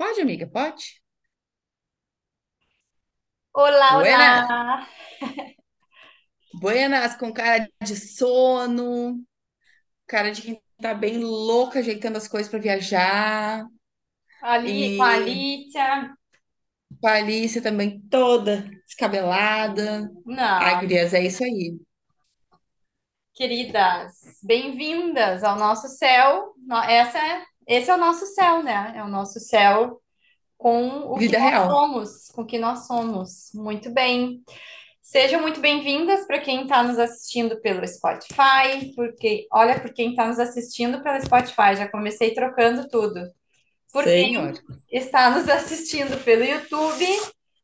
Pode, amiga, pode? Olá, Buenas, olá! buenas, com cara de sono, cara de quem tá bem louca ajeitando as coisas para viajar. Ali com a Alicia. com a Alice também toda descabelada. Ai, Não, gurias, é isso aí. queridas, bem-vindas ao nosso céu. Essa é, esse é o nosso céu, né? É o nosso céu com o que Vida nós real. somos, com o que nós somos. Muito bem. Sejam muito bem-vindas para quem está nos assistindo pelo Spotify, porque olha, por quem está nos assistindo pelo Spotify, já comecei trocando tudo. Por Senhor. está nos assistindo pelo YouTube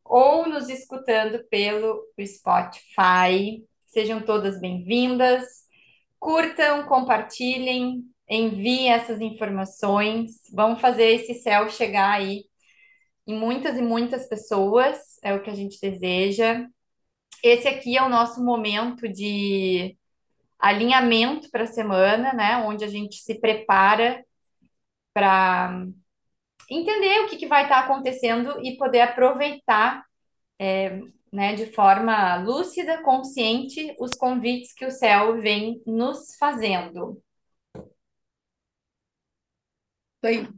ou nos escutando pelo Spotify. Sejam todas bem-vindas. Curtam, compartilhem, enviem essas informações. Vamos fazer esse céu chegar aí em muitas e muitas pessoas, é o que a gente deseja. Esse aqui é o nosso momento de alinhamento para a semana, né? Onde a gente se prepara para entender o que, que vai estar acontecendo e poder aproveitar, né, de forma lúcida, consciente, os convites que o céu vem nos fazendo. Isso aí.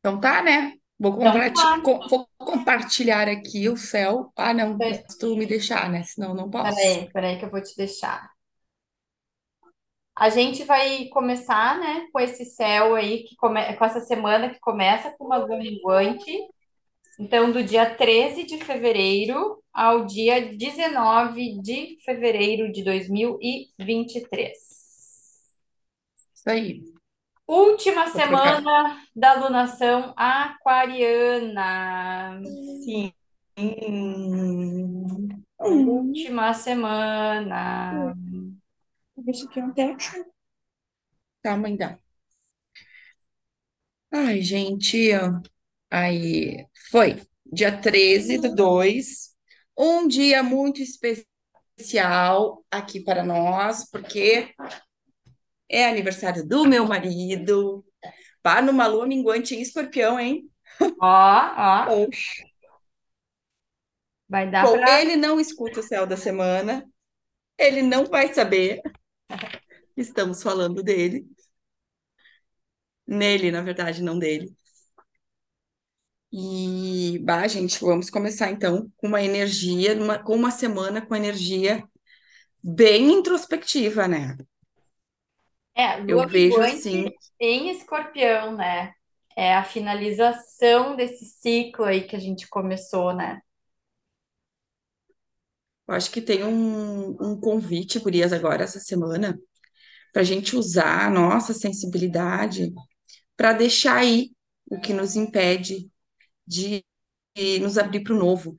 Então tá, né? Vou, Então, tá. com- vou compartilhar aqui o céu. Ah, não, tu me deixar, né? Senão não posso. Peraí, peraí que eu vou te deixar. A gente vai começar, né, com esse céu aí, que come... com essa semana que começa com uma minguante. Então, do dia 13 de fevereiro ao dia 19 de fevereiro de dois mil e e vinte e três. Isso aí. Última semana da lunação aquariana. Sim. Hum. Última semana. Deixa aqui um tempo. Calma ainda. Ai, gente, aí foi dia 13 do 2, um dia muito especial aqui para nós, porque é aniversário do meu marido, pá, numa lua minguante em escorpião, hein? Ó, ó, Oxe. vai dar Bom, para. ele não escuta o céu da semana, ele não vai saber estamos falando dele, nele, na verdade, não dele. E, bah, gente, vamos começar então com uma energia, uma- com uma semana com energia bem introspectiva, né? É, Eu lua vejo minguante assim, em escorpião, né? É a finalização desse ciclo aí que a gente começou, né? eu acho que tem um, um convite, gurias, agora essa semana, para a gente usar a nossa sensibilidade para deixar aí o que nos impede de nos abrir para o novo.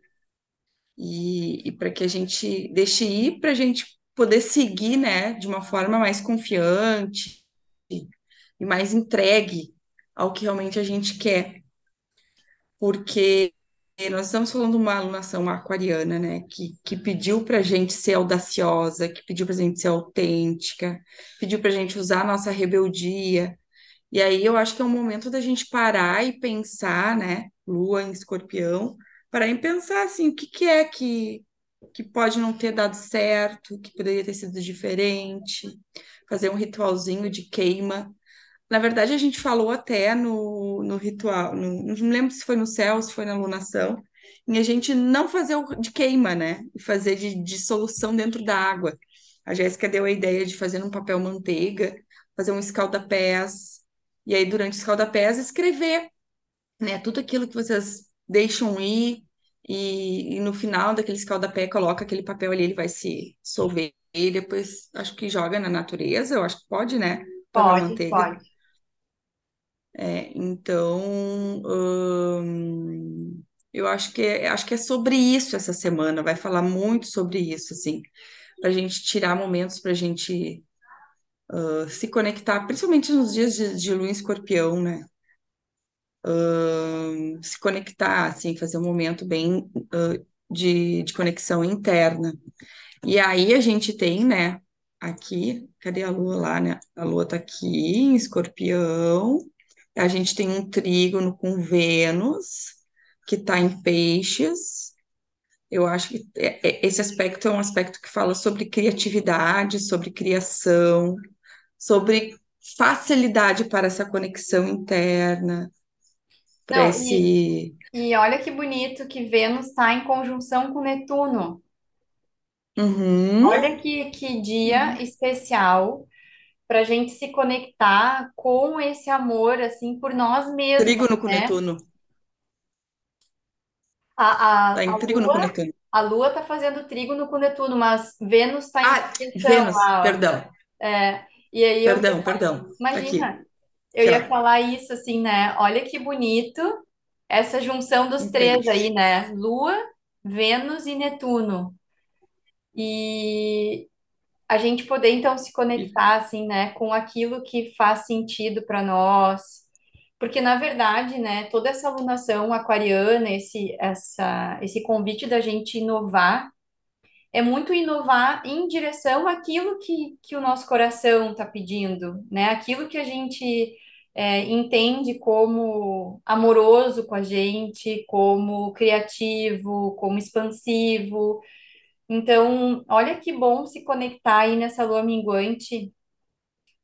E, e para que a gente deixe ir, para a gente poder seguir, né, de uma forma mais confiante e mais entregue ao que realmente a gente quer. Porque nós estamos falando de uma alunação aquariana, né, que, que pediu para a gente ser audaciosa, que pediu para a gente ser autêntica, pediu para a gente usar a nossa rebeldia. E aí eu acho que é um momento da gente parar e pensar, né, Lua em Escorpião, parar e pensar assim, o que que é que que pode não ter dado certo, que poderia ter sido diferente, fazer um ritualzinho de queima na verdade, a gente falou até no, no ritual, no- não lembro se foi no céu, se foi na lunação, em a gente não fazer o de queima, né? E fazer de dissolução dentro da água. A Jéssica deu a ideia de fazer num papel manteiga, fazer um escaldapés, e aí, durante o escaldapés, escrever, né? Tudo aquilo que vocês deixam ir, e, e no final daquele escaldapé, coloca aquele papel ali, ele vai se dissolver, e depois acho que joga na natureza, eu acho que pode, né? Pode, manteiga. pode. É, então, hum, eu acho que é, acho que é sobre isso essa semana, vai falar muito sobre isso, assim, para a gente tirar momentos para a gente uh, se conectar, principalmente nos dias de, de lua em escorpião, né? Se conectar, assim, fazer um momento bem uh, de, de conexão interna. E aí a gente tem, né, aqui, cadê a lua lá, né? A lua tá aqui em escorpião. A gente tem um trígono com Vênus, que está em peixes. Eu acho que é- é- esse aspecto é um aspecto que fala sobre criatividade, sobre criação, sobre facilidade para essa conexão interna, para Não, e, esse. e olha que bonito que Vênus está em conjunção com Netuno. Uhum. Olha que, que dia especial para a gente se conectar com esse amor, assim, por nós mesmos, Trígono com né? Netuno. A, Tá a, a em trígono com Lua, Netuno. a Lua está fazendo trígono com Netuno, mas Vênus está em Ah, Vênus, perdão, É, e aí eu perdão, perdão. Tá aqui, imagina, eu ia falar isso assim, né? Olha que bonito essa junção dos em três aí, né? Lua, Vênus e Netuno. E a gente poder então se conectar assim, né, com aquilo que faz sentido para nós. Porque na verdade, né, toda essa alunação aquariana, esse essa esse convite da gente inovar é muito inovar em direção àquilo que, que o nosso coração está pedindo, né? Aquilo que a gente é, entende como amoroso com a gente, como criativo, como expansivo. Então, olha que bom se conectar aí nessa lua minguante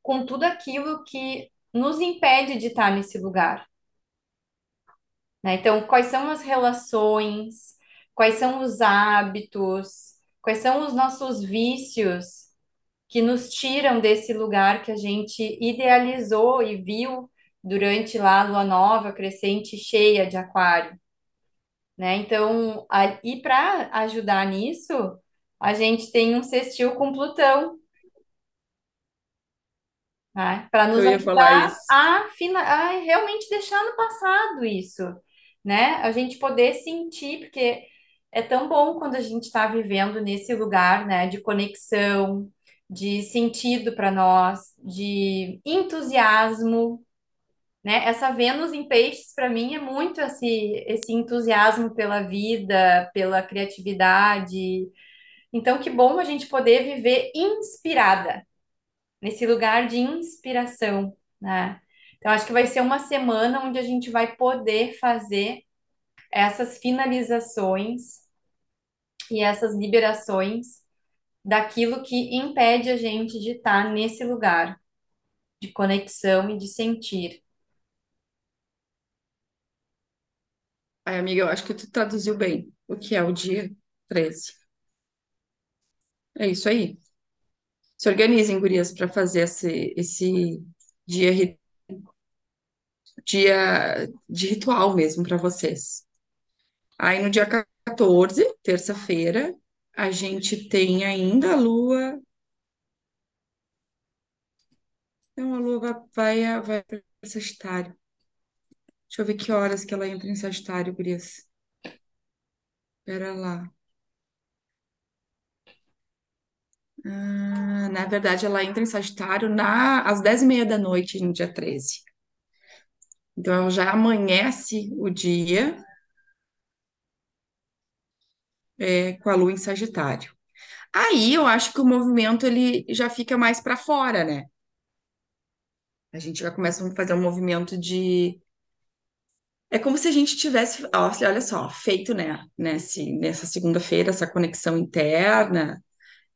com tudo aquilo que nos impede de estar nesse lugar, né? Então, quais são as relações, quais são os hábitos, quais são os nossos vícios que nos tiram desse lugar que a gente idealizou e viu durante lá a lua nova, crescente, cheia de aquário, né? Então, a- e para ajudar nisso, a gente tem um sextil com Plutão, né? Para nos ajudar a, fina, a realmente deixar no passado isso, né? A gente poder sentir, porque é tão bom quando a gente está vivendo nesse lugar, né, de conexão, de sentido para nós, de entusiasmo, né? Essa Vênus em peixes, para mim, é muito esse, esse entusiasmo pela vida, pela criatividade. Então, que bom a gente poder viver inspirada nesse lugar de inspiração, né? Então, acho que vai ser uma semana onde a gente vai poder fazer essas finalizações e essas liberações daquilo que impede a gente de estar nesse lugar de conexão e de sentir. Ai, amiga, eu acho que tu traduziu bem o que é o dia 13. É isso aí. Se organizem, gurias, para fazer esse, esse dia, dia de ritual mesmo para vocês. Aí no dia 14, terça-feira, a gente tem ainda a lua. Não, a lua vai, vai, para Sagitário. Deixa eu ver que horas que ela entra em Sagitário, gurias. Pera lá. Ah, na verdade, ela entra em Sagitário na, às 10 e meia da noite, no dia 13. Então, ela já amanhece o dia é, com a lua em Sagitário. Aí, eu acho que o movimento ele já fica mais para fora, né? A gente já começa a fazer um movimento de É como se a gente tivesse, ó, olha só, feito, né, nesse, nessa segunda-feira, essa conexão interna,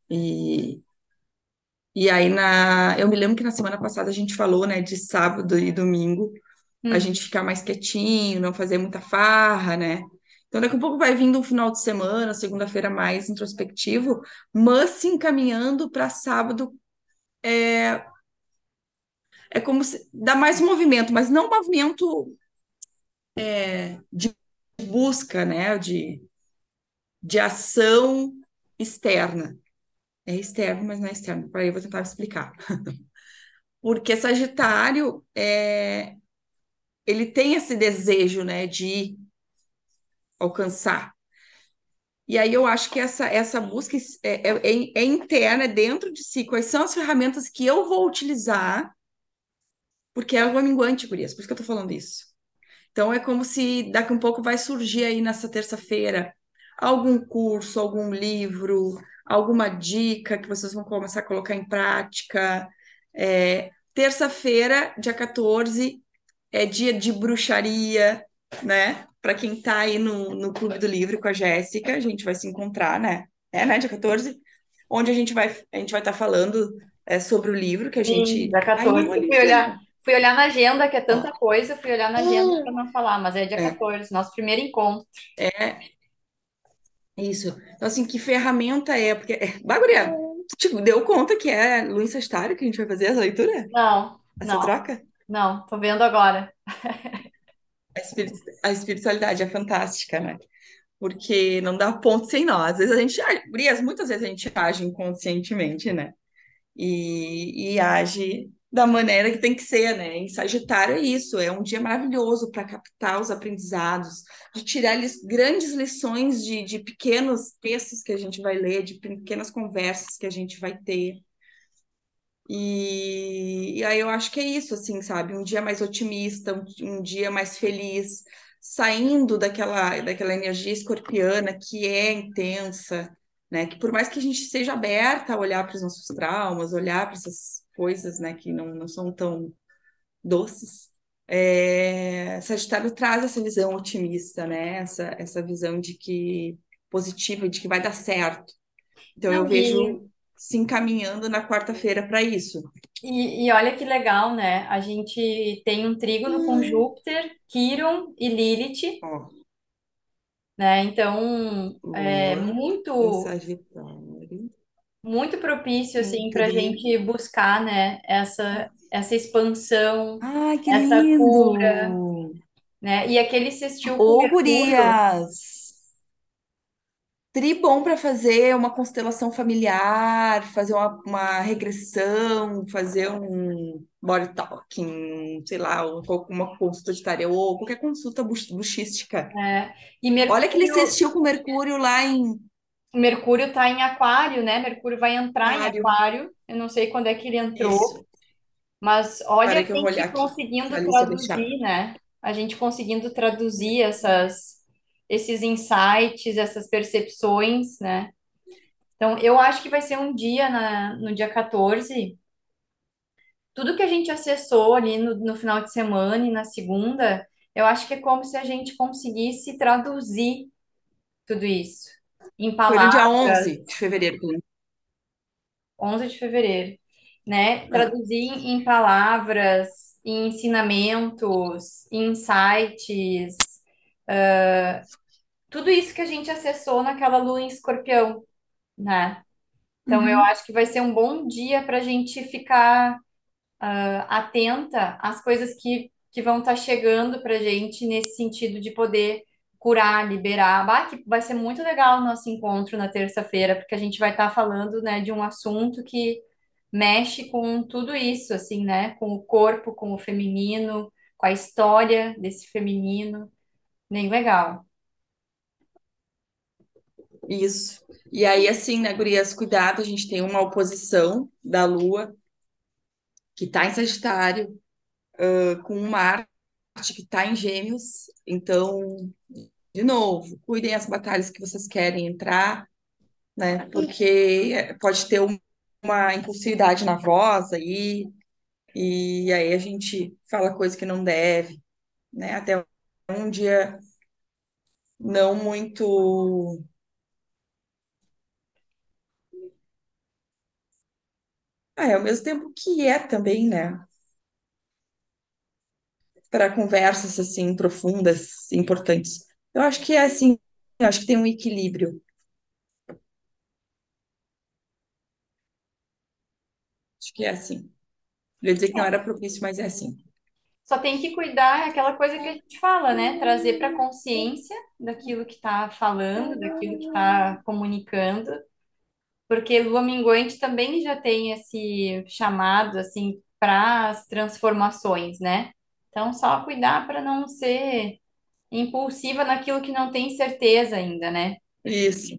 e, e aí na, eu me lembro que na semana passada a gente falou, né, de sábado e domingo, a Uhum. gente ficar mais quietinho, não fazer muita farra, né, então daqui a pouco vai vindo um final de semana, segunda-feira mais introspectivo, mas se encaminhando para sábado, é como se, dá mais movimento, mas não movimento de busca, né, de, de ação externa, É externo, mas não é externo. Aí eu vou tentar explicar. Porque Sagitário, é, ele tem esse desejo, né, de alcançar. E aí eu acho que essa, essa busca é, é, é é interna, é dentro de si. Quais são as ferramentas que eu vou utilizar? Porque é uma minguante, por isso que eu tô falando isso. Então é como se daqui um pouco vai surgir aí nessa terça-feira algum curso, algum livro, alguma dica que vocês vão começar a colocar em prática. É, terça-feira, dia 14, é dia de bruxaria, né? Para quem tá aí no, no Clube do Livro com a Jéssica, a gente vai se encontrar, né? É, né? Dia 14, onde a gente vai a gente vai estar falando é, sobre o livro que a Sim, gente dia ainda 14. não Fui olhar, fui olhar na agenda, que é tanta coisa, fui olhar na agenda para não falar, mas é dia é, 14, nosso primeiro encontro. é isso. Então, assim, que ferramenta é? Porque, é, Baguria, tu te deu conta que é Luiz Sextário que a gente vai fazer essa leitura? Não, Essa não, troca? não, tô vendo agora. A espiri- a espiritualidade é fantástica, né? Porque não dá ponto sem nó. Às vezes a gente, gurias, muitas vezes a gente age inconscientemente, né? E, e age da maneira que tem que ser, né? Em Sagitário é isso, é um dia maravilhoso para captar os aprendizados, de tirar grandes lições de, de pequenos textos que a gente vai ler, de pequenas conversas que a gente vai ter. E, e aí eu acho que é isso, assim, sabe? Um dia mais otimista, um, um dia mais feliz, saindo daquela, daquela energia escorpiana que é intensa, né? Que por mais que a gente seja aberta a olhar para os nossos traumas, olhar para essas coisas, né, que não, não são tão doces, é, Sagitário traz essa visão otimista, né? Essa, essa visão de que positiva, de que vai dar certo. Então eu Não, e, vejo se encaminhando na quarta-feira para isso. e, e olha que legal, né? A gente tem um trígono com Júpiter, Quirón e Lilith, Ó, né? Então, é Lua em muito, muito propício, assim, para a gente buscar, né? Essa, essa expansão, Ai, que essa lindo! cura, né? E aquele sextil Ô, gurias! Tri bom para fazer uma constelação familiar, fazer uma, uma regressão, fazer um body talking, sei lá, um- uma consulta de tarô, qualquer consulta buch- buchística. né? E Olha aquele Mercúrio, sextil com Mercúrio lá em Mercúrio está em Aquário, né? Mercúrio vai entrar em Aquário. Aquário. Eu não sei quando é que ele entrou, Isso. mas olha a que olhar gente conseguindo A traduzir, né? A gente conseguindo traduzir essas, esses insights, essas percepções, né? Então, eu acho que vai ser um dia na, no dia 14. Tudo que a gente acessou ali no, no final de semana e na segunda, eu acho que é como se a gente conseguisse traduzir tudo isso em Foi no dia palavras 11 de fevereiro. 11 de fevereiro, né? Ah, Traduzir em palavras, em ensinamentos, em insights, tudo isso que a gente acessou naquela lua em escorpião, né? Então, eu Uhum. acho que vai ser um bom dia para a gente ficar ah, atenta às coisas que, que vão estar chegando para a gente nesse sentido de poder curar, liberar. Bah, que vai ser muito legal o nosso encontro na terça-feira, porque a gente vai estar falando, né, de um assunto que mexe com tudo isso, assim, né? Com o corpo, com o feminino, com a história desse feminino. Bem legal. Isso. E aí, assim, né, gurias, cuidado, a gente tem uma oposição da Lua, que está em Sagitário, ah, com um Marte que está em Gêmeos. Então, de novo, cuidem as batalhas que vocês querem entrar, né? Porque pode ter um- uma impulsividade na voz aí, e aí a gente fala coisa que não deve, né? Até um dia não muito. Ah, é ao mesmo tempo que é também, né? Para conversas assim profundas, importantes. Eu acho que é assim, eu acho que tem um equilíbrio. Acho que é assim. Eu ia dizer que não era propício, mas é assim. Só tem que cuidar, é aquela coisa que a gente fala, né? Trazer para consciência daquilo que está falando, daquilo que está comunicando Porque lua minguante também já tem esse chamado assim para as transformações, né? Então, só cuidar para não ser impulsiva naquilo que não tem certeza ainda, né? Isso,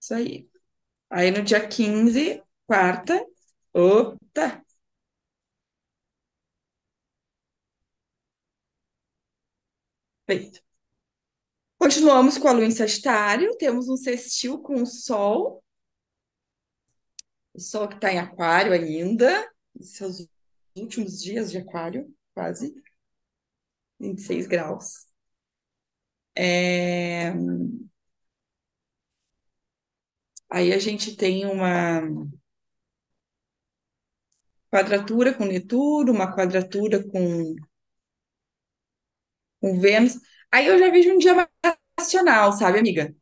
isso aí. Aí no dia 15, quarta, opa, feito. Continuamos com a lua em Sagitário, temos um sextil com o Sol, o Sol que está em Aquário ainda, seus últimos dias de aquário, quase, 26 graus. É, Aí a gente tem uma quadratura com Netuno, uma quadratura com, com Vênus. Aí eu já vejo um dia racional, sabe, amiga?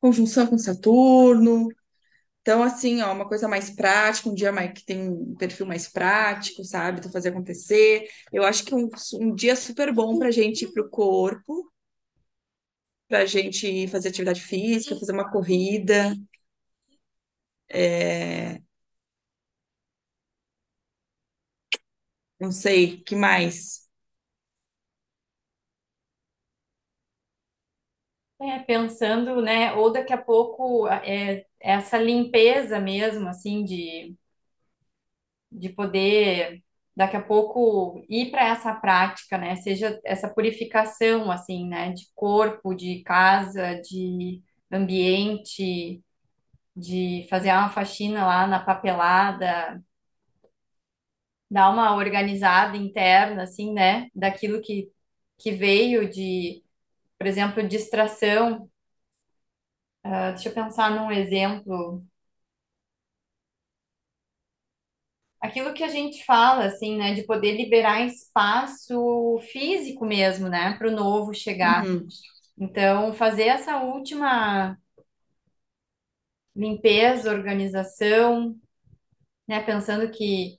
Conjunção com Saturno. Então, assim, ó, uma coisa mais prática, um dia mais, que tem um perfil mais prático, sabe? Tu fazer acontecer. Eu acho que um, um dia super bom pra gente ir pro corpo, pra gente fazer atividade física, fazer uma corrida. É, não sei, que mais? É, pensando, né? Ou daqui a pouco é, essa limpeza mesmo, assim, de, de poder daqui a pouco ir para essa prática, né? Seja essa purificação, assim, né? De corpo, de casa, de ambiente, de fazer uma faxina lá na papelada, dar uma organizada interna, assim, né? Daquilo que, que veio de, por exemplo, distração. Ah, deixa eu pensar num exemplo. Aquilo que a gente fala, assim, né? De poder liberar espaço físico mesmo, né? Para o novo chegar. Uhum. Então, fazer essa última limpeza, organização, né? Pensando que,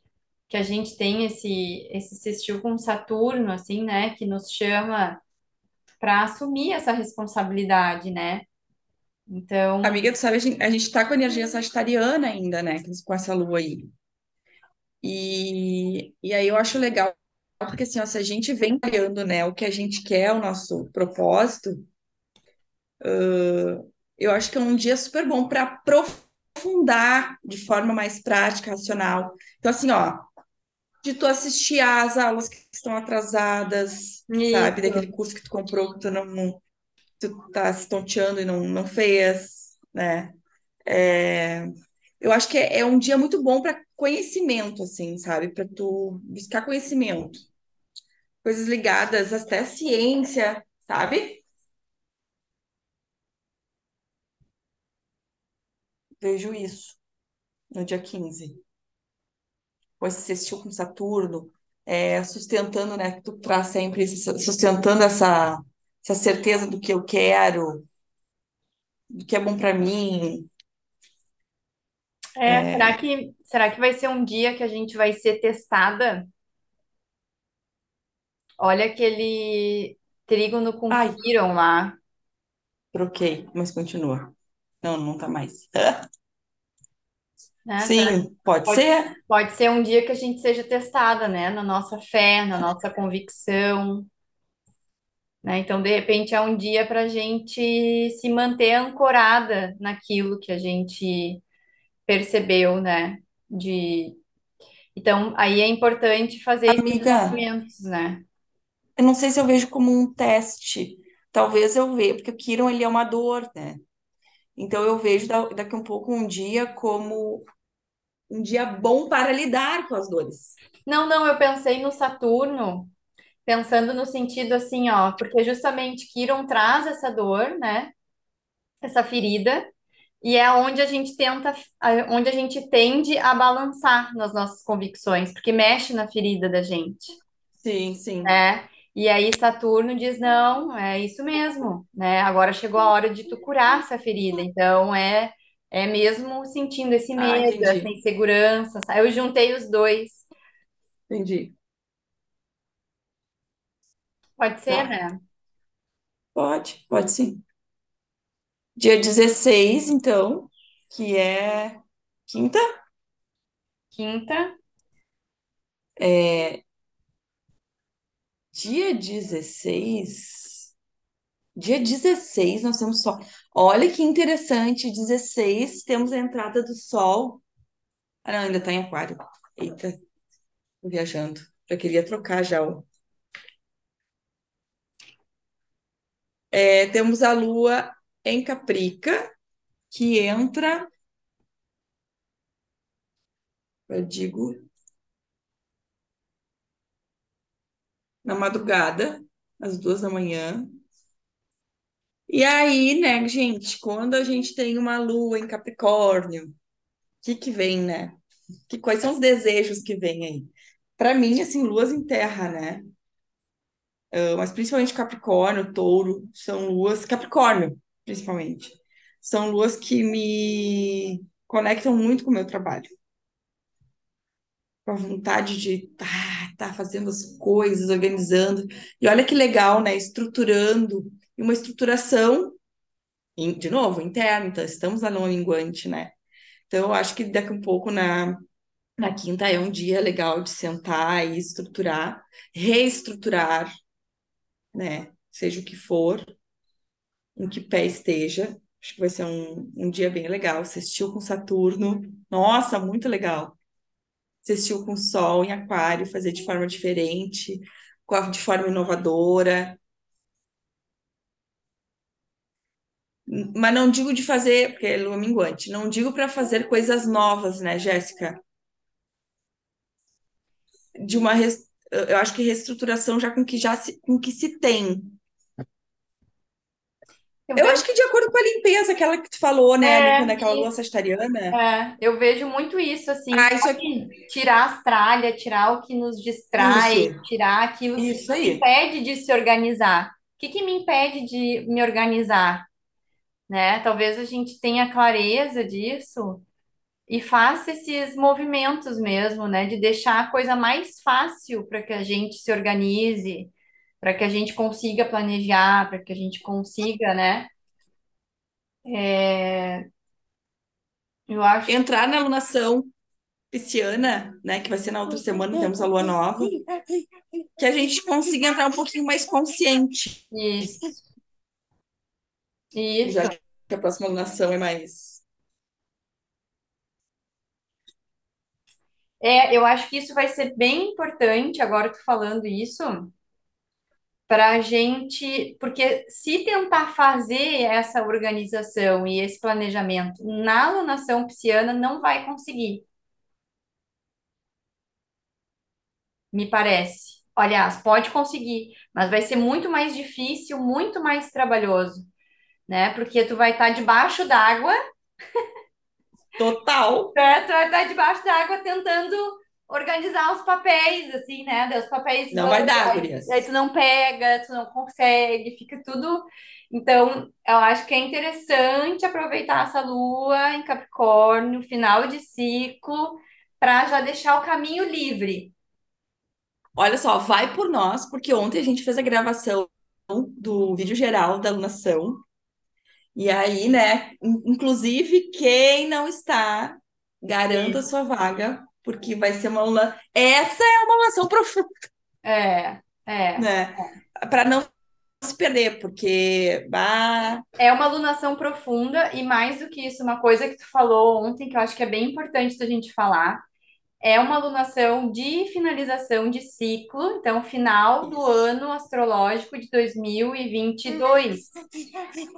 que a gente tem esse, esse sextil com Saturno, assim, né? Que nos chama para assumir essa responsabilidade, né? Então, Amiga, tu sabe, a gente, a gente tá com energia sagitariana ainda, né? Com essa lua aí. E, e aí eu acho legal, porque assim, ó, se a gente vem criando, né, o que a gente quer, o nosso propósito, eu acho que é um dia super bom para aprofundar de forma mais prática, racional. Então, assim, ó, de tu assistir às aulas que estão atrasadas, sabe? Daquele isso. curso que tu comprou que tu não, tu tá se tonteando e não, não fez, né? É, eu acho que é, é um dia muito bom para conhecimento, assim, sabe? Para tu buscar conhecimento. Coisas ligadas até à ciência, sabe? Vejo isso no dia 15. Pois você assistiu com Saturno, é, sustentando, né? que Tu traz sempre esse- sustentando essa, essa certeza do que eu quero, do que é bom para mim. É, será que, será que vai ser um dia que a gente vai ser testada? Olha aquele trígono com Ai, Quirón lá, troquei, mas continua. Não, não tá mais. né? Sim, pode pode, ser? pode ser um dia que a gente seja testada, né? Na nossa fé, na nossa convicção, né? Então, de repente, é um dia para a gente se manter ancorada naquilo que a gente percebeu, né? De... Então, aí é importante fazer esses Amiga, movimentos, né? eu não sei se eu vejo como um teste. Talvez eu veja, porque o Quirón, ele é uma dor, né? Então eu vejo da- daqui um pouco um dia como um dia bom para lidar com as dores. Não, não, eu pensei no Saturno, pensando no sentido assim, ó, porque justamente Quirón traz essa dor, né? Essa ferida, e é onde a gente tenta, onde a gente tende a balançar nas nossas convicções, porque mexe na ferida da gente, Sim, sim. né? E aí Saturno diz, não, é isso mesmo, né? Agora chegou a hora de tu curar essa ferida. Então é é mesmo sentindo esse Ah, medo, essa entendi. insegurança. sabe? Eu juntei os dois. Entendi. Pode ser, Tá. né? Pode, pode sim. Dia 16, então, que é quinta. Quinta. É, dia 16. Dia 16, nós temos sol. Olha que interessante, 16, temos a entrada do sol. Ah, não, ainda tá em aquário. Eita, tô viajando. Já queria trocar já. ó. É, temos a lua em Caprica, que entra, eu digo, na madrugada, às duas da manhã. E aí, né, gente, quando a gente tem uma lua em Capricórnio, o que que vem, né? Que, quais são os desejos que vêm aí? Para mim, assim, luas em terra, né? Ah, mas principalmente Capricórnio, Touro, são luas, Capricórnio, principalmente, são luas que me conectam muito com o meu trabalho, com a vontade de estar tá, tá fazendo as coisas, organizando. E olha que legal, né? Estruturando, e uma estruturação, de novo, interna, então estamos lá no minguante, né? Então, eu acho que daqui a pouco, na, na quinta, é um dia legal de sentar e estruturar, reestruturar, né? Seja o que for, em que pé esteja. Acho que vai ser um, um dia bem legal. Assistiu com Saturno. Nossa, muito legal. Assistiu com Sol em Aquário, fazer de forma diferente, de forma inovadora. Mas não digo de fazer, porque é lua minguante, não digo para fazer coisas novas, né, Jéssica? De uma, res- eu acho que reestruturação já com que já se, com que se tem. Eu Eu vejo, acho que de acordo com a limpeza, aquela que tu falou, né, ali, quando é é, aquela lua sagitariana. é, eu vejo muito isso, assim, Ah, isso aqui, sabe? Tirar as tralhas, tirar o que nos distrai, isso, tirar aquilo que isso nos aí. impede de se organizar. O que que me impede de me organizar, né? Talvez a gente tenha clareza disso e faça esses movimentos mesmo, né? De deixar a coisa mais fácil para que a gente se organize, para que a gente consiga planejar, para que a gente consiga, né? É, eu acho Entrar na alunação pisciana, né, que vai ser na outra semana, temos a lua nova, que a gente consiga entrar um pouquinho mais consciente, isso, já isso. que a próxima alunação é mais. É, eu acho que isso vai ser bem importante, agora tu falando isso, para a gente, porque se tentar fazer essa organização e esse planejamento na alunação pisciana, não vai conseguir, me parece. Aliás, pode conseguir, mas vai ser muito mais difícil, muito mais trabalhoso, né? Porque tu vai estar debaixo d'água Total, É, tu vai estar debaixo da água tentando organizar os papéis, assim, né? Os papéis não vai dar, aí, aí gurias. tu não pega, tu não consegue, fica tudo. Então, eu acho que é interessante aproveitar essa lua em Capricórnio, final de ciclo, para já deixar o caminho livre. Olha só, vai por nós, porque ontem a gente fez a gravação do vídeo geral da alunação, e aí, né, in- inclusive, quem não está, garanta Isso. sua vaga, porque vai ser uma aula. Essa é uma alunação profunda, É, é. né? Para não se perder, porque bah, É uma alunação profunda e mais do que isso, uma coisa que tu falou ontem que eu acho que é bem importante da gente falar É uma alunação de finalização de ciclo, então, final do ano astrológico de 2022.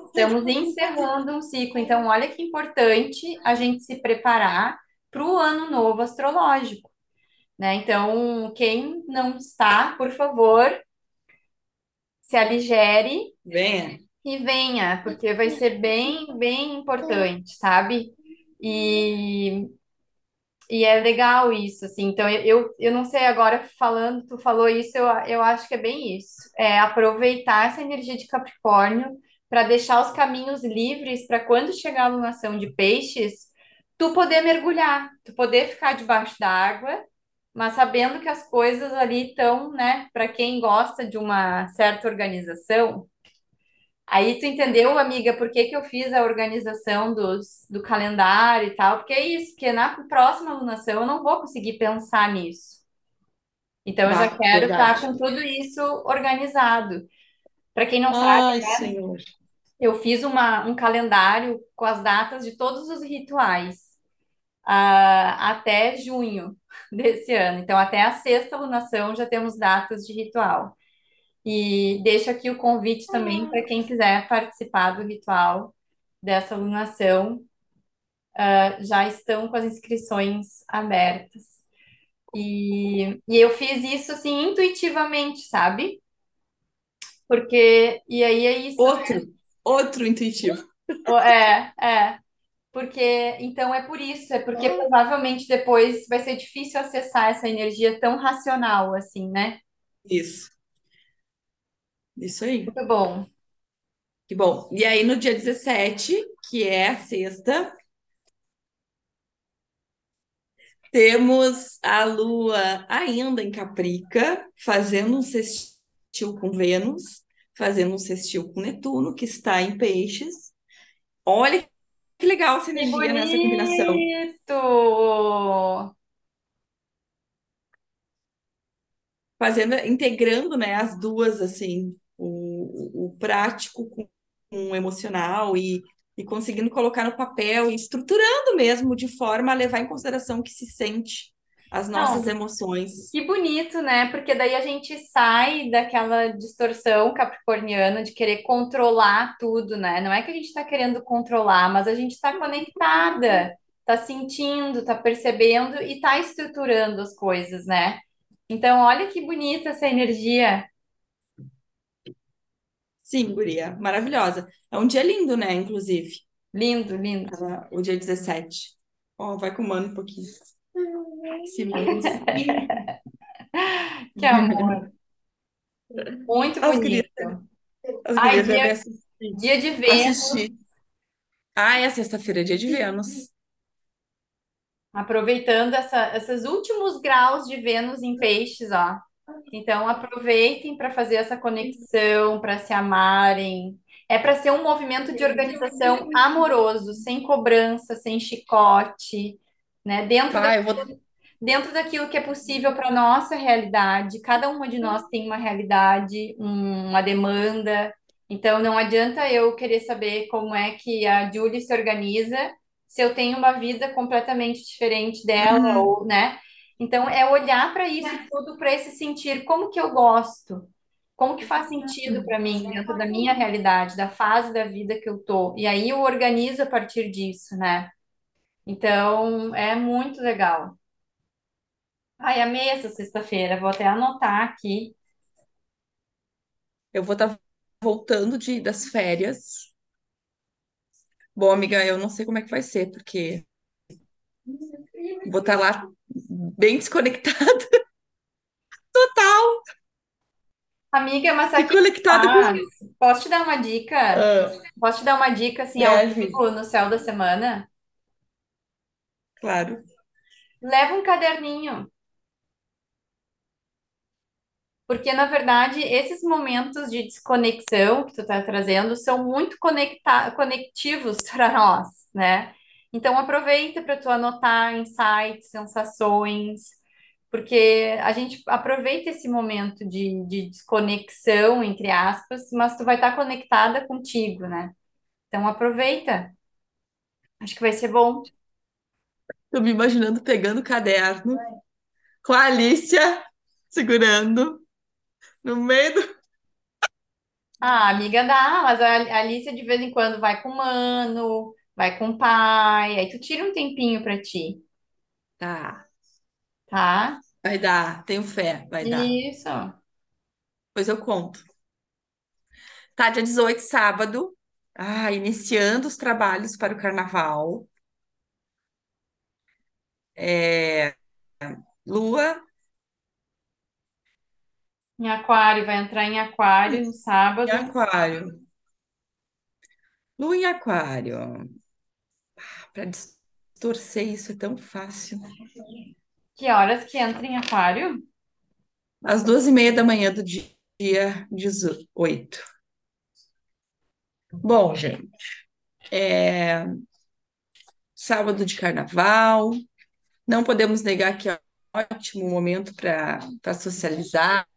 Estamos encerrando um ciclo, então, olha que importante a gente se preparar para o ano novo astrológico, né? Então, quem não está, por favor, se aligere venha. e venha, porque vai ser bem, bem importante, sabe? E E é legal isso, assim. Então, eu, eu, não sei agora, falando, tu falou isso, eu, eu acho que é bem isso. É aproveitar essa energia de Capricórnio para deixar os caminhos livres para quando chegar a alunação de peixes, tu poder mergulhar, tu poder ficar debaixo d'água, mas sabendo que as coisas ali estão, né, para quem gosta de uma certa organização. Aí tu entendeu, amiga, por que que eu fiz a organização dos, do calendário e tal? Porque é isso, porque na próxima alunação eu não vou conseguir pensar nisso. Então eu já quero estar verdade. com tudo isso organizado. Para quem não sabe, Ai, Senhor. eu fiz uma, um calendário com as datas de todos os rituais, ah, até junho desse ano. Então, até a sexta alunação já temos datas de ritual. E deixo aqui o convite também para quem quiser participar do ritual dessa alunação. Já estão com as inscrições abertas. E, e eu fiz isso assim intuitivamente, sabe? Porque, e aí é isso, Outro, outro intuitivo. é, é. Porque, então é por isso, é porque provavelmente depois vai ser difícil acessar essa energia tão racional assim, né? Isso, isso aí. Muito bom. Que bom. E aí, no dia 17, que é a sexta, temos a Lua ainda em Caprica, fazendo um sextil com Vênus, fazendo um sextil com Netuno, que está em Peixes. Olha que legal essa energia nessa combinação. bonito! Fazendo, integrando, né, as duas, assim, prático com, o emocional e, e conseguindo colocar no papel e estruturando mesmo de forma a levar em consideração o que se sente, as nossas Não, emoções. que bonito, né? Porque daí a gente sai daquela distorção capricorniana de querer controlar tudo, né? Não é que a gente está querendo controlar, mas a gente está conectada, está sentindo, está percebendo e está estruturando as coisas, né? Então, olha que bonita essa energia. Sim, guria, maravilhosa. É um dia lindo, né, inclusive, Lindo, lindo. ela- o dia 17. Ó, vai com o mano um pouquinho. Manozinho. Que amor. Muito As bonito. as Ai, dia, dia de Vênus. Assistir. Ah, é sexta-feira, é dia de Vênus. Aproveitando essa, esses últimos graus de Vênus em peixes, ó. Então aproveitem para fazer essa conexão, para se amarem. É para ser um movimento de organização amoroso, sem cobrança, sem chicote, né? Dentro da Vai, eu vou. dentro daquilo que é possível para a nossa realidade. Cada uma de nós tem uma realidade, um- uma demanda. Então, não adianta eu querer saber como é que a Julie se organiza se eu tenho uma vida completamente diferente dela, Uhum. ou, né? Então, é olhar para isso tudo, para esse sentir como que eu gosto, como que faz sentido para mim, dentro da minha realidade, da fase da vida que eu tô. E aí eu organizo a partir disso, né? Então, é muito legal. Ai, amei essa sexta-feira. Vou até anotar aqui. Eu vou estar voltando de, das férias. Bom, amiga, eu não sei como é que vai ser, porque vou estar lá bem desconectada, total, Amiga, mas que conectada com. faz? Posso te dar uma dica? Ah, Posso te dar uma dica assim ao deve, vivo no céu da semana? claro. Leva um caderninho, porque na verdade esses momentos de desconexão que tu tá trazendo são muito conecta conectivos para nós, né? Então aproveita para tu anotar insights, sensações, porque a gente aproveita esse momento de, de desconexão, entre aspas, mas tu vai estar conectada contigo, né? Então aproveita. Acho que vai ser bom. Tô me imaginando pegando o caderno com a Alicia segurando no meio do. Ah, amiga, dá, mas a Alicia de vez em quando vai com o mano, vai com o pai, aí tu tira um tempinho pra ti, Tá, tá? vai dar, tenho fé, vai dar. Isso. Pois eu conto. Tá, dia 18, sábado. Ah, iniciando os trabalhos para o carnaval. É, Lua Em aquário, vai entrar em aquário no em sábado. aquário. Lua em aquário. Para distorcer isso é tão fácil. Que horas que entra em aquário? Às duas e meia da manhã do dia 18. Bom, gente, é sábado de carnaval. Não podemos negar que é um ótimo momento para socializar,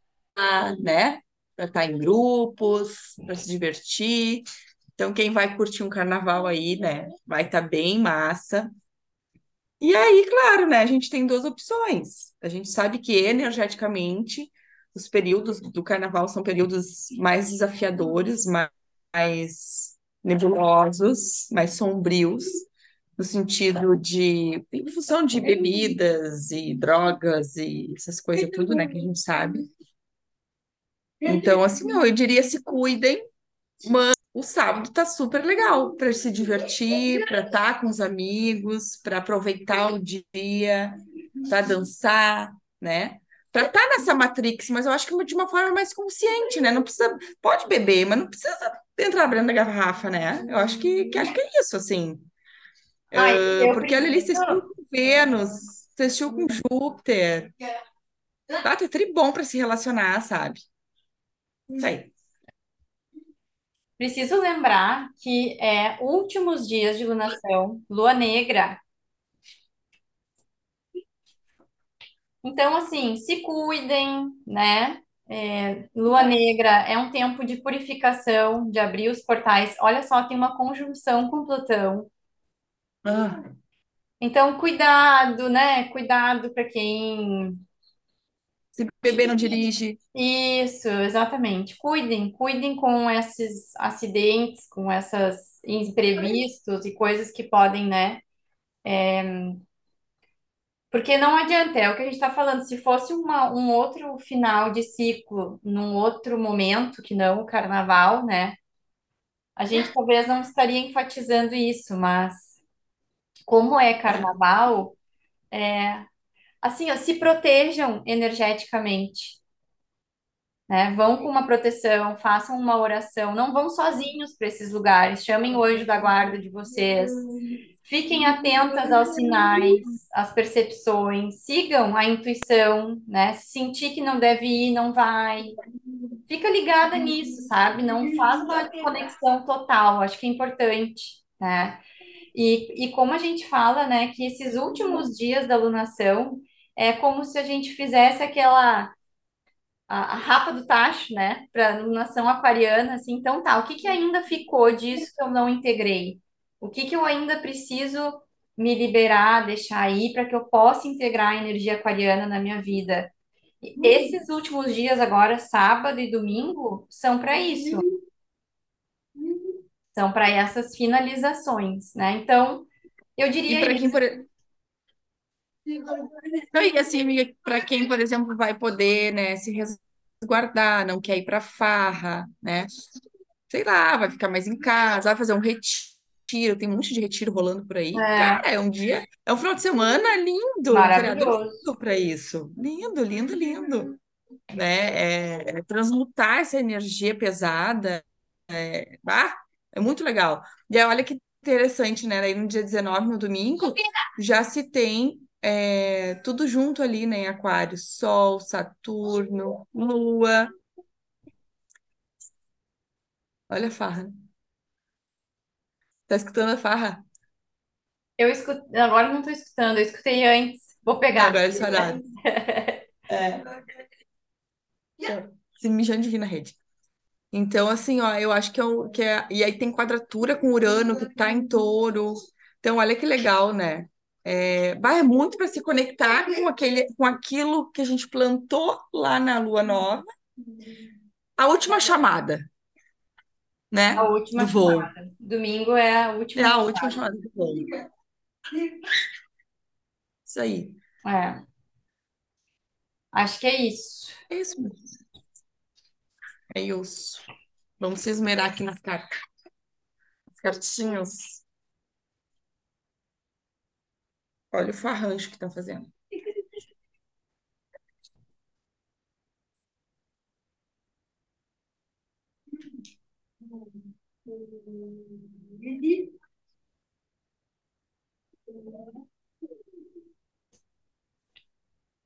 né? Para estar em grupos, para se divertir. Então, quem vai curtir um carnaval aí, né? Vai estar bem massa. E aí, claro, né? A gente tem duas opções. A gente sabe que energeticamente os períodos do carnaval são períodos mais desafiadores, mais nebulosos, mais sombrios. no sentido de, em função de bebidas e drogas e essas coisas tudo, né, que a gente sabe. Então, assim, eu diria se cuidem, mas o sábado tá super legal para se divertir, para estar com os amigos, para aproveitar o dia, para dançar, né? Para estar nessa Matrix, mas eu acho que de uma forma mais consciente, né? Não precisa, pode beber, mas não precisa entrar abrindo a garrafa, né? Eu acho que, que acho que é isso, assim. Ai, Uh, porque olha ali, você assistiu preciso, com Vênus, assistiu com Júpiter. Ah, tá tri bom para se relacionar, sabe? Isso aí. Preciso lembrar que é últimos dias de lunação, lua negra. Então, assim, se cuidem, né? É, lua negra é um tempo de purificação, de abrir os portais. Olha só, tem uma conjunção com Plutão. Ah, Então, cuidado, né? Cuidado para quem. Se beber, não dirige. Isso, exatamente. Cuidem, cuidem com esses acidentes, com essas imprevistos e coisas que podem, né? Porque não adianta, é o que a gente está falando. Se fosse uma, um outro final de ciclo, num outro momento, que não o carnaval, né? A gente talvez não estaria enfatizando isso, mas como é carnaval, assim, ó, se protejam energeticamente. né? Vão com uma proteção, façam uma oração, não vão sozinhos para esses lugares, chamem o anjo da guarda de vocês. Fiquem atentas aos sinais, às percepções, sigam a intuição, né? Se sentir que não deve ir, não vai. Fica ligada nisso, sabe? Não faz uma conexão total, acho que é importante, né? E, e como a gente fala, né, que esses últimos dias da lunação é como se a gente fizesse aquela a, a rapa do tacho, né, para nação aquariana, assim, então tá, o que que ainda ficou disso que eu não integrei? O que que eu ainda preciso me liberar, deixar aí para que eu possa integrar a energia aquariana na minha vida? E Esses últimos dias agora, sábado e domingo, são para isso, são para essas finalizações, né? Então, eu E diria para quem, por... Não, e assim, para quem, por exemplo, vai poder, né, se resguardar, não quer ir para farra, né? Sei lá, vai ficar mais em casa, vai fazer um retiro, tem um monte de retiro rolando por aí. É, Cara, é um dia, é um final de semana lindo, maravilhoso. para isso. Lindo, lindo, lindo, né? É, é transmutar essa energia pesada, ah, é muito legal. E aí, olha que interessante, né? Aí no dia 19, no domingo, já se tem é, tudo junto ali, né, em Aquário, Sol, Saturno, Lua. Olha a farra. Tá escutando a farra? Eu escuto, agora não estou escutando, eu escutei antes. Vou É, pegar. agora esse horário. É. Se mijando de rir na rede. Então, assim, ó, eu acho que é, o- que é. E aí tem quadratura com Urano, que tá em touro. Então, olha que legal, né? É, é muito para se conectar com aquele, com aquilo que a gente plantou lá na Lua Nova. A última chamada, A né? última Do voo. chamada. Domingo é a É última a última chamada. chamada do voo. Isso aí. É, acho que é isso. É isso. É isso. Vamos se esmerar aqui nas cartas. As cartinhas. Olha o farrancho que tá fazendo.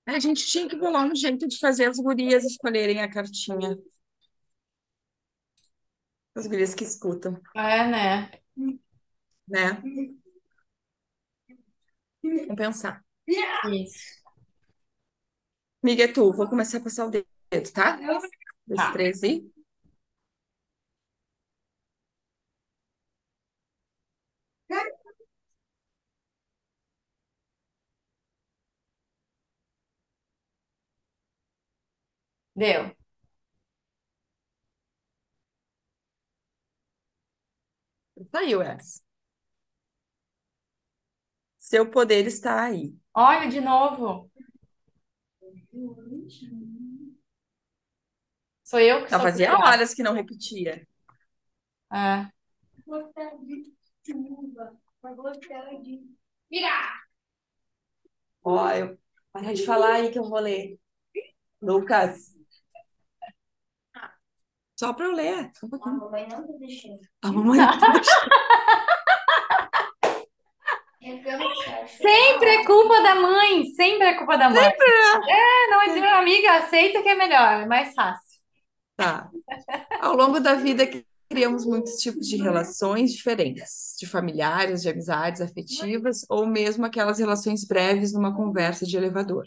A gente tinha que bolar um jeito de fazer as gurias escolherem a cartinha. As gurias que escutam, É, né? né? Vamos pensar. Isso. Amiga, é tu. Vou começar a passar o dedo, tá? Dois, Tá. três e... Deu. Saiu essa. Seu poder está aí. Olha de novo. Sou eu que Já sou fazia pior. horas que não repetia. É. Ó, eu... para de falar aí que eu vou ler. Lucas. Só para eu ler. Só um A mamãe não tá deixando. A mamãe não tá deixando. É que eu não quero. Sempre é culpa da mãe, sempre é culpa da mãe. É, não é amiga, aceita que é melhor, é mais fácil. Tá. Ao longo da vida, criamos muitos tipos de relações diferentes, de familiares, de amizades afetivas, ou mesmo aquelas relações breves numa conversa de elevador.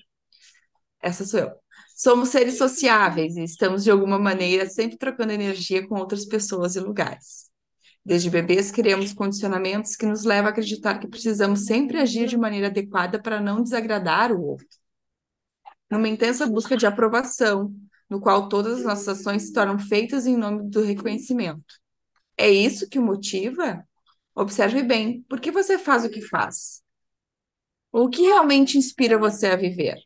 Essa sou eu. Somos seres sociáveis e estamos, de alguma maneira, sempre trocando energia com outras pessoas e lugares. Desde bebês, criamos condicionamentos que nos levam a acreditar que precisamos sempre agir de maneira adequada para não desagradar o outro. Numa intensa busca de aprovação, no qual todas as nossas ações se tornam feitas em nome do reconhecimento. É isso que o motiva? Observe bem, por que você faz o que faz? O que realmente inspira você a viver?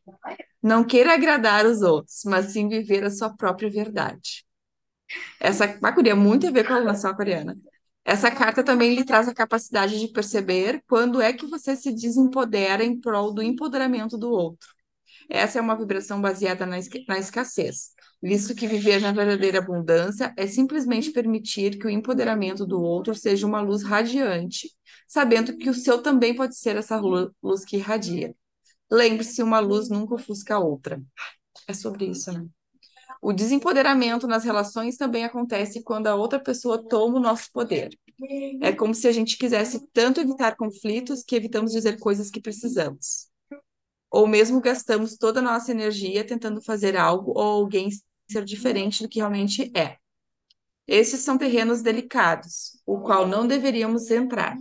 Não queira agradar os outros, mas sim viver a sua própria verdade. Essa Bakuri muito a ver com a nação coreana. Essa carta também lhe traz a capacidade de perceber quando é que você se desempodera em prol do empoderamento do outro. Essa é uma vibração baseada na, na escassez, visto que viver na verdadeira abundância é simplesmente permitir que o empoderamento do outro seja uma luz radiante, sabendo que o seu também pode ser essa lu- luz que irradia. Lembre-se, uma luz nunca ofusca a outra. É sobre isso, né? O desempoderamento nas relações também acontece quando a outra pessoa toma o nosso poder. É como se a gente quisesse tanto evitar conflitos que evitamos dizer coisas que precisamos. Ou mesmo gastamos toda a nossa energia tentando fazer algo ou alguém ser diferente do que realmente é. Esses são terrenos delicados, o qual não deveríamos entrar.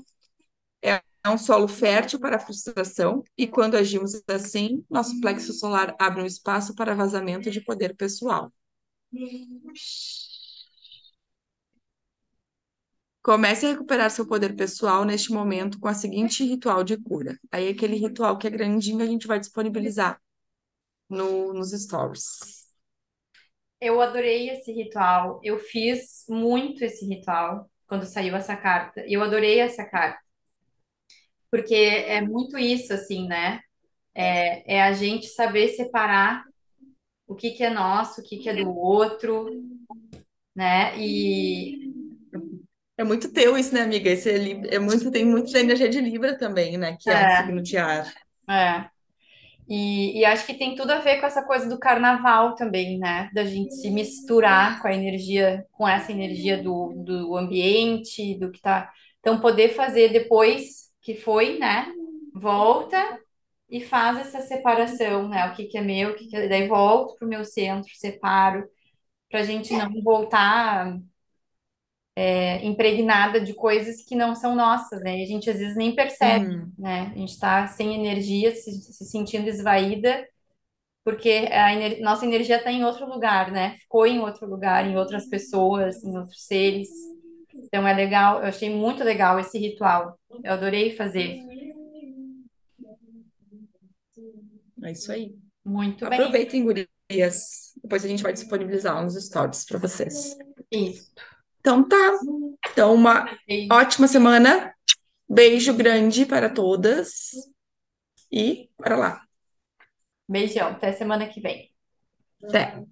É um solo fértil para a frustração, e quando agimos assim, nosso plexo solar abre um espaço para vazamento de poder pessoal. Comece a recuperar seu poder pessoal neste momento com a seguinte ritual de cura. Aí aquele ritual que é grandinho a gente vai disponibilizar no, nos stories. Eu adorei esse ritual. Eu fiz muito esse ritual quando saiu essa carta. Eu adorei essa carta. Porque é muito isso, assim, né? É, é a gente saber separar o que que é nosso, o que que é do outro, né? E É muito teu isso, né, amiga? Esse é, é muito, tem muito da energia de Libra também, né? Que é um é, signo de ar. é. E, e acho que tem tudo a ver com essa coisa do carnaval também, né? Da gente se misturar com a energia, com essa energia do, do ambiente, do que tá. Então, poder fazer depois que foi, né? Volta e faz essa separação, né? O que que é meu, o que que é... Daí volto pro meu centro, separo, pra gente não voltar é, impregnada de coisas que não são nossas, né? E a gente às vezes nem percebe, Uhum. né? A gente tá sem energia, se, se sentindo esvaída porque a ener- nossa energia está em outro lugar, né? Ficou em outro lugar, em outras pessoas, em outros seres. Então é legal, eu achei muito legal esse ritual. Eu adorei fazer. É isso aí. Muito bem. Aproveitem, gurias. Depois a gente vai disponibilizar uns stories para vocês. Isso. Então tá. Então, uma Beijo. ótima semana. Beijo grande para todas. E bora lá. Beijão. Até semana que vem. Até.